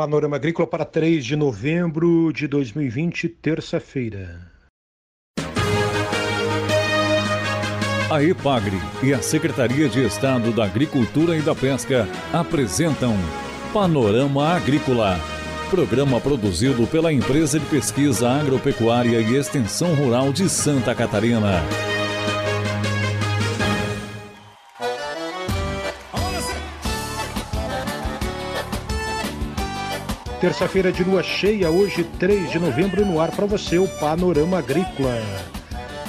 Panorama Agrícola para 3 de novembro de 2020, terça-feira. A EPAGRE e a Secretaria de Estado da Agricultura e da Pesca apresentam Panorama Agrícola, programa produzido pela Empresa de Pesquisa Agropecuária e Extensão Rural de Santa Catarina. Terça-feira de lua cheia, hoje 3 de novembro, no ar para você o Panorama Agrícola.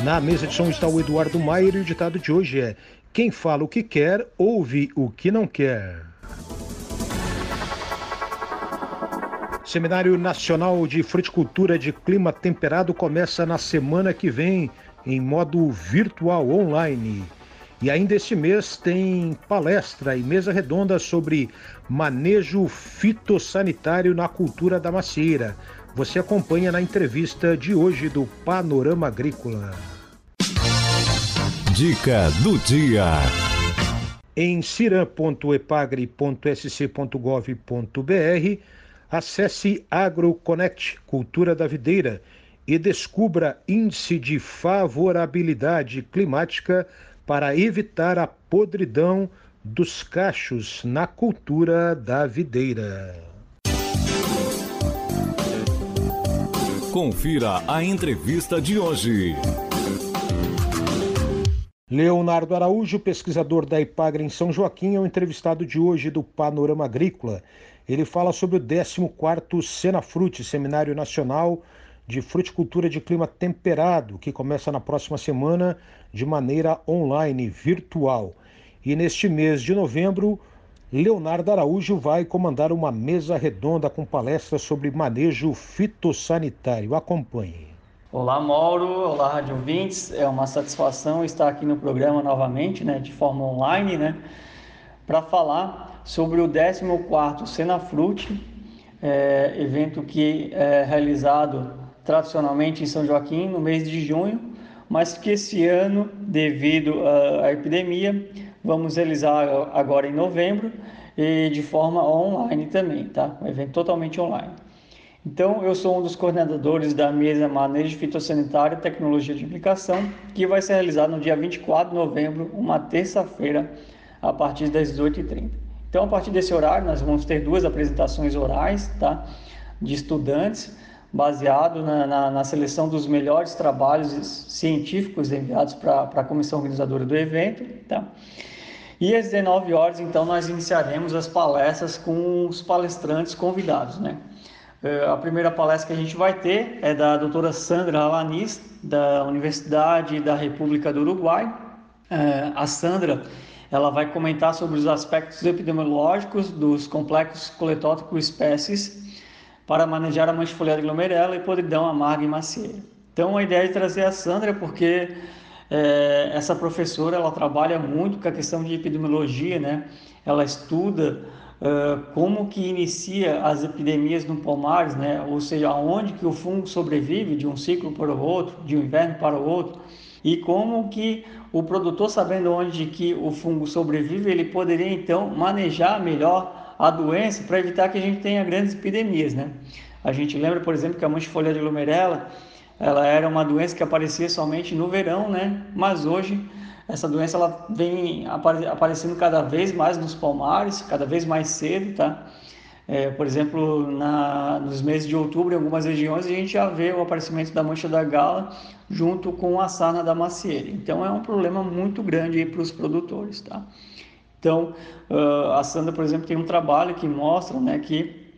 Na mesa de som está o Eduardo Maier e o ditado de hoje é: Quem fala o que quer, ouve o que não quer. Seminário Nacional de Fruticultura de Clima Temperado começa na semana que vem, em modo virtual online. E ainda este mês tem palestra e mesa redonda sobre manejo fitossanitário na cultura da macieira. Você acompanha na entrevista de hoje do Panorama Agrícola. Dica do dia. Em ciram.epagre.sc.gov.br, acesse AgroConnect, Cultura da Videira, e descubra índice de favorabilidade climática para evitar a podridão dos cachos na cultura da videira. Confira a entrevista de hoje. Leonardo Araújo, pesquisador da IPAGRE em São Joaquim, é o entrevistado de hoje do Panorama Agrícola. Ele fala sobre o 14º Senafrute, Seminário Nacional de Fruticultura de Clima Temperado, que começa na próxima semana de maneira online, virtual. E neste mês de novembro, Leonardo Araújo vai comandar uma mesa redonda com palestras sobre manejo fitossanitário. Acompanhe. Olá, Mauro. Olá, Rádio Ouvintes. É uma satisfação estar aqui no programa novamente, né, de forma online, né, para falar sobre o 14º Senafrute, é, evento que é realizado tradicionalmente em São Joaquim no mês de junho, mas que esse ano, devido à epidemia, Vamos realizar agora em novembro e de forma online também, tá? Um evento totalmente online. Então, eu sou um dos coordenadores da mesa Manejo Fitossanitário e Tecnologia de Aplicação, que vai ser realizado no dia 24 de novembro, uma terça-feira, a partir das 18h30. Então, a partir desse horário, nós vamos ter duas apresentações orais, tá? De estudantes, baseado na, na, na seleção dos melhores trabalhos científicos enviados para a comissão organizadora do evento, tá? E às 19 horas, então, nós iniciaremos as palestras com os palestrantes convidados, né? Eh, a primeira palestra que a gente vai ter é da doutora Sandra Alanis, da Universidade da República do Uruguai. Eh, a Sandra ela vai comentar sobre os aspectos epidemiológicos dos complexos coletótricos espécies para manejar a mancha glomerela e podridão amarga e macieira. Então, a ideia é trazer a Sandra porque é, essa professora ela trabalha muito com a questão de epidemiologia, né? Ela estuda uh, como que inicia as epidemias no pomares, né? Ou seja, aonde que o fungo sobrevive de um ciclo para o outro, de um inverno para o outro, e como que o produtor sabendo onde que o fungo sobrevive, ele poderia então manejar melhor a doença para evitar que a gente tenha grandes epidemias, né? A gente lembra, por exemplo, que a mancha folha de glomerela ela era uma doença que aparecia somente no verão, né? Mas hoje essa doença ela vem aparecendo cada vez mais nos palmares, cada vez mais cedo, tá? É, por exemplo, na, nos meses de outubro, em algumas regiões, a gente já vê o aparecimento da mancha da gala junto com a sarna da macieira. Então, é um problema muito grande para os produtores, tá? Então, uh, a Sandra, por exemplo, tem um trabalho que mostra né, que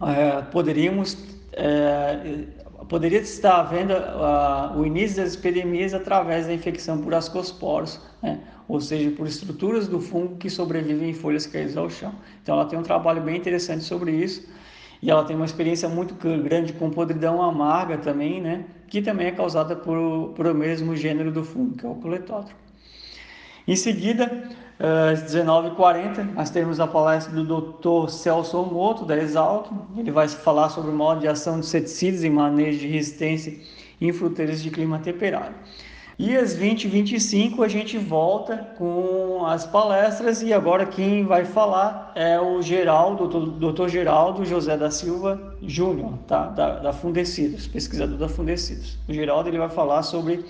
uh, poderíamos uh, poderia estar havendo uh, o início das epidemias através da infecção por ascosporos, né? ou seja, por estruturas do fungo que sobrevivem em folhas caídas ao chão. Então, ela tem um trabalho bem interessante sobre isso e ela tem uma experiência muito grande com podridão amarga também, né? que também é causada por, por o mesmo gênero do fungo, que é o coletótropo. Em seguida, às 19h40, nós temos a palestra do Dr. Celso Moto, da Exalto. Ele vai falar sobre o modo de ação de inseticidas em manejo de resistência em fruteiras de clima temperado. E às 20 h 25 a gente volta com as palestras e agora quem vai falar é o Geraldo, doutor Geraldo José da Silva Júnior, tá? da, da Fundecidos, pesquisador da Fundecidos. O Geraldo ele vai falar sobre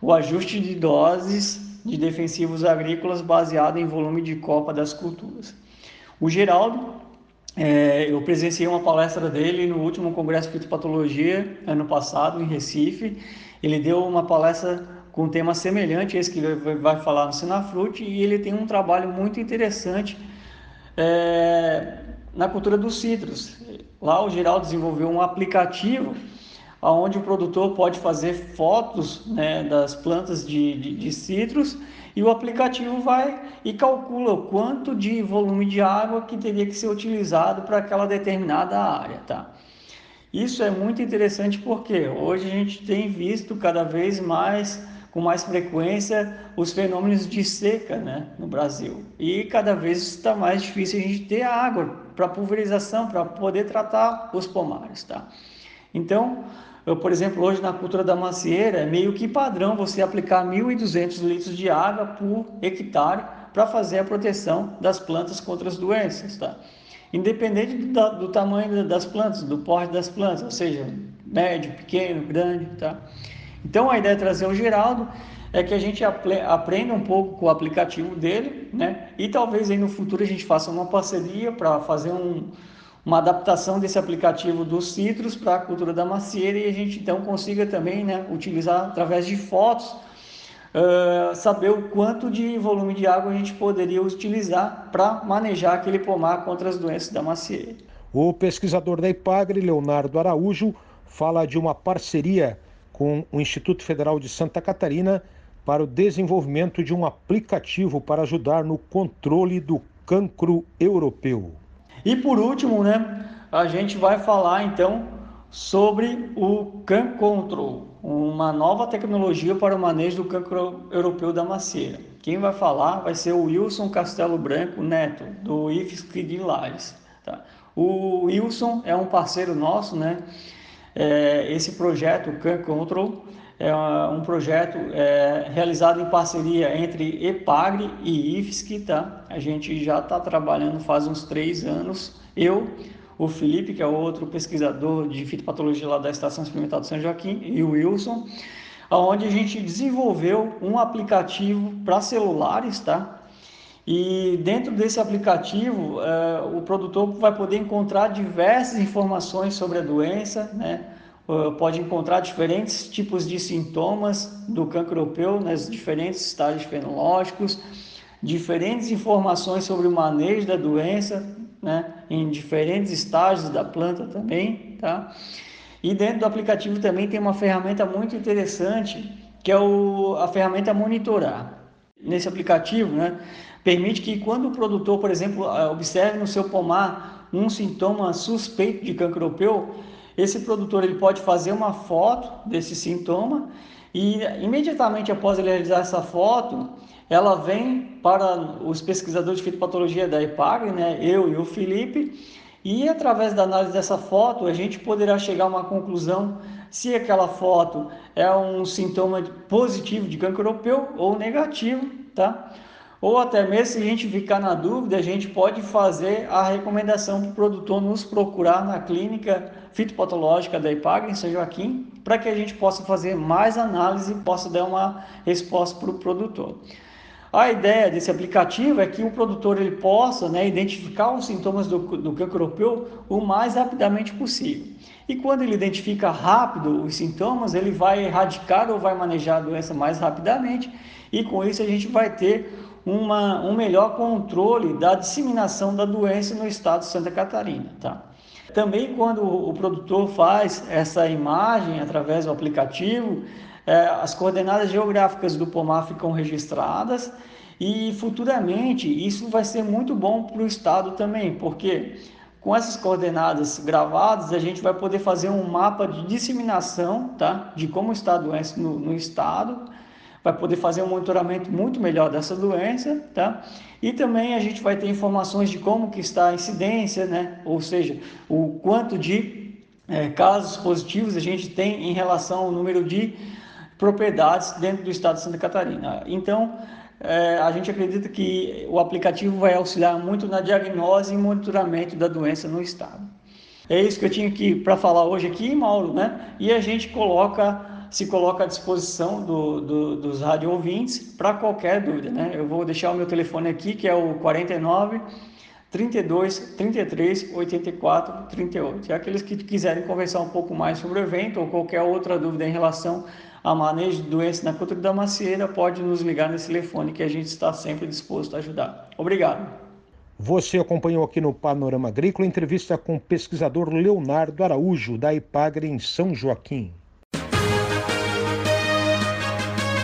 o ajuste de doses de defensivos agrícolas baseado em volume de copa das culturas. O Geraldo, é, eu presenciei uma palestra dele no último Congresso de Fitopatologia, ano passado, em Recife. Ele deu uma palestra com um tema semelhante a esse que vai falar no Sinafrute, e ele tem um trabalho muito interessante é, na cultura dos citros. Lá o Geraldo desenvolveu um aplicativo onde o produtor pode fazer fotos né, das plantas de, de, de citros e o aplicativo vai e calcula o quanto de volume de água que teria que ser utilizado para aquela determinada área, tá? Isso é muito interessante porque hoje a gente tem visto cada vez mais com mais frequência os fenômenos de seca né, no Brasil. E cada vez está mais difícil a gente ter água para pulverização, para poder tratar os pomares. Tá? Então, eu, por exemplo, hoje na cultura da macieira, é meio que padrão você aplicar 1.200 litros de água por hectare para fazer a proteção das plantas contra as doenças. Tá? Independente do, do tamanho das plantas, do porte das plantas, ou seja, médio, pequeno, grande. Tá? Então a ideia de trazer o Geraldo é que a gente aprenda um pouco com o aplicativo dele, né? E talvez aí no futuro a gente faça uma parceria para fazer um, uma adaptação desse aplicativo dos citros para a cultura da macieira e a gente então consiga também, né, utilizar através de fotos, uh, saber o quanto de volume de água a gente poderia utilizar para manejar aquele pomar contra as doenças da macieira. O pesquisador da IPAGRE, Leonardo Araújo, fala de uma parceria com o Instituto Federal de Santa Catarina para o desenvolvimento de um aplicativo para ajudar no controle do cancro europeu. E por último, né, a gente vai falar então sobre o Can Control, uma nova tecnologia para o manejo do cancro europeu da macieira. Quem vai falar vai ser o Wilson Castelo Branco Neto, do IFSC de Lages. Tá? O Wilson é um parceiro nosso, né? É, esse projeto, o Can Control, é um projeto é, realizado em parceria entre EPAGRE e IFSC, tá? A gente já está trabalhando faz uns três anos. Eu, o Felipe, que é outro pesquisador de fitopatologia lá da Estação Experimental de São Joaquim, e o Wilson, onde a gente desenvolveu um aplicativo para celulares, tá? E dentro desse aplicativo, uh, o produtor vai poder encontrar diversas informações sobre a doença, né? Uh, pode encontrar diferentes tipos de sintomas do cancro europeu nas diferentes estágios fenológicos, diferentes informações sobre o manejo da doença, né? em diferentes estágios da planta também, tá? E dentro do aplicativo também tem uma ferramenta muito interessante, que é o, a ferramenta monitorar. Nesse aplicativo, né? permite que quando o produtor, por exemplo, ah, observe no seu pomar um sintoma suspeito de cancro europeu, esse produtor ele pode fazer uma foto desse sintoma e imediatamente após ele realizar essa foto, ela vem para os pesquisadores de fitopatologia da IPAGRE, né, eu e o Felipe, e através da análise dessa foto a gente poderá chegar a uma conclusão se aquela foto é um sintoma positivo de cancro europeu ou negativo, tá? Ou até mesmo se a gente ficar na dúvida, a gente pode fazer a recomendação para o produtor nos procurar na clínica fitopatológica da IPAG em São Joaquim, para que a gente possa fazer mais análise e possa dar uma resposta para o produtor. A ideia desse aplicativo é que o produtor ele possa né, identificar os sintomas do, do cancro europeu o mais rapidamente possível. E quando ele identifica rápido os sintomas, ele vai erradicar ou vai manejar a doença mais rapidamente, e com isso a gente vai ter uma, um melhor controle da disseminação da doença no estado de Santa Catarina. Tá? Também quando o produtor faz essa imagem através do aplicativo, é, as coordenadas geográficas do pomar ficam registradas e futuramente isso vai ser muito bom para o estado também, porque com essas coordenadas gravadas a gente vai poder fazer um mapa de disseminação tá? de como está a doença no, no estado vai poder fazer um monitoramento muito melhor dessa doença, tá? E também a gente vai ter informações de como que está a incidência, né? Ou seja, o quanto de é, casos positivos a gente tem em relação ao número de propriedades dentro do estado de Santa Catarina. Então, é, a gente acredita que o aplicativo vai auxiliar muito na diagnose e monitoramento da doença no estado. É isso que eu tinha aqui para falar hoje aqui, Mauro, né? E a gente coloca se coloca à disposição do, do, dos rádio ouvintes para qualquer dúvida, né? Eu vou deixar o meu telefone aqui, que é o 49 32 33 84 38. E aqueles que quiserem conversar um pouco mais sobre o evento ou qualquer outra dúvida em relação a manejo de doenças na cultura da macieira, pode nos ligar nesse telefone que a gente está sempre disposto a ajudar. Obrigado. Você acompanhou aqui no Panorama Agrícola entrevista com o pesquisador Leonardo Araújo, da Ipagre em São Joaquim.